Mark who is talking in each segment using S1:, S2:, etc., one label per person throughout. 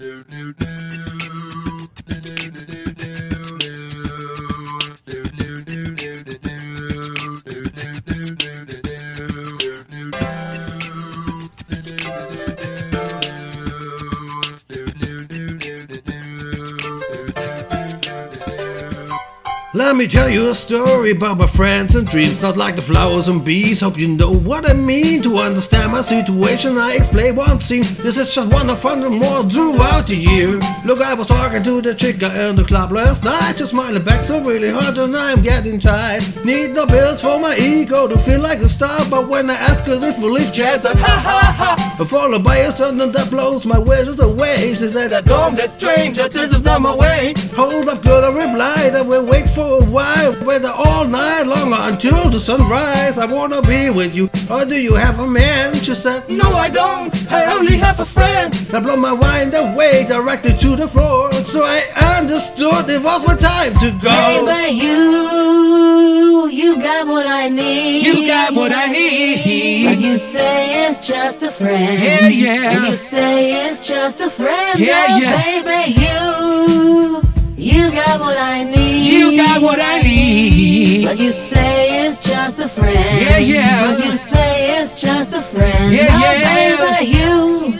S1: do do do. Let me tell you a story about my friends and dreams, not like the flowers and bees. Hope you know what I mean to understand my situation. I explain one scene. This is just one of hundred more throughout the year. Look, I was talking to the chick in the club last night, just smiling back so really hard, and I'm getting tired. Need no bills for my ego to feel like a star, but when I ask her if we leave chats, I ha ha ha. Followed by a sudden that blows my wishes away. She said, I don't get strange, this is not my way. Hold up, girl, I replied, I will wait for a while, whether all night long or until the sunrise. I wanna be with you, or do you have a man? She said, No, I don't, I only have a friend. I blow my mind away, directly to the floor, so I understood it was my time to go.
S2: Baby, you, you got what I need.
S3: You got what I need.
S2: But you say it's just a friend.
S3: Yeah, yeah.
S2: And you say it's just a friend.
S3: Yeah,
S2: Now,
S3: yeah.
S2: baby, you, you got what I need.
S3: You got what I need.
S2: But you say it's just a friend.
S3: Yeah, yeah.
S2: But you say it's just a friend.
S3: Yeah,
S2: Now,
S3: yeah.
S2: baby, you,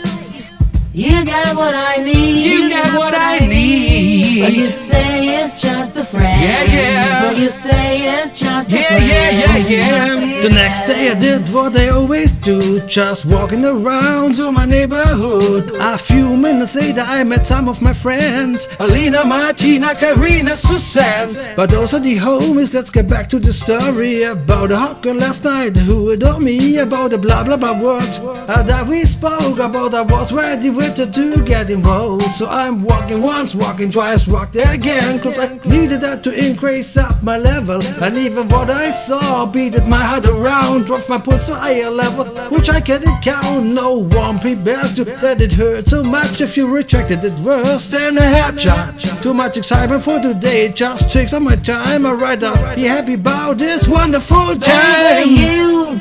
S2: you got what I need.
S3: You got what I need.
S2: But you say it's just a friend.
S3: Yeah, yeah.
S2: But you say it's just a
S3: Yeah,
S2: friend.
S3: yeah, yeah, yeah.
S1: The next day I did what I always do, just walking around to my neighborhood. A few minutes later I met some of my friends, Alina, Martina, Karina, Suzanne. But those are the homies, let's get back to the story about the hawker last night who adored me, about the blah blah blah words uh, that we spoke about. I was ready with her to get involved, so I'm walking once, walking twice, walked again, cause I needed that to increase up my level. And even what I saw beated my heart around, drove my pulse to higher level, which I couldn't count. No one prepares to that it hurt so much if you rejected it worse than a headshot. Too much excitement for today, it just takes up my time. I'd rather be happy about this wonderful time.
S2: Baby, you,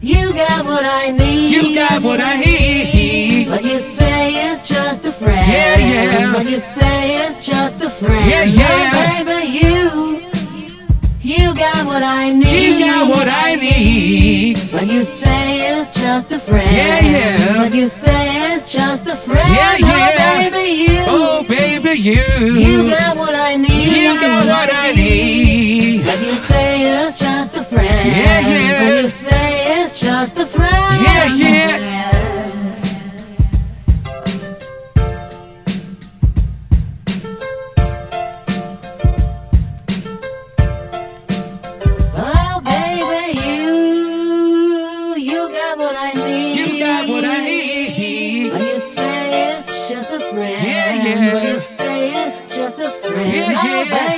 S2: you got what I need.
S3: You got what I need.
S2: But you say it's just a friend.
S3: Yeah, yeah.
S2: But you say it's just a friend.
S3: Yeah, yeah.
S2: Now, baby, you, you got what I need.
S3: You got what I need.
S2: But you say it's just a friend.
S3: Yeah, yeah.
S2: But you say it's just a friend.
S3: Yeah,
S2: Now,
S3: yeah.
S2: baby, you,
S3: Oh, baby, you.
S2: you got what I need.
S3: You got what I need.
S2: But you say it's just a friend.
S3: Yeah, yeah.
S2: But you say it's just a friend.
S3: Yeah, yeah.
S2: Yeah. What
S3: you
S2: say is just a friend.
S3: Yeah, yeah.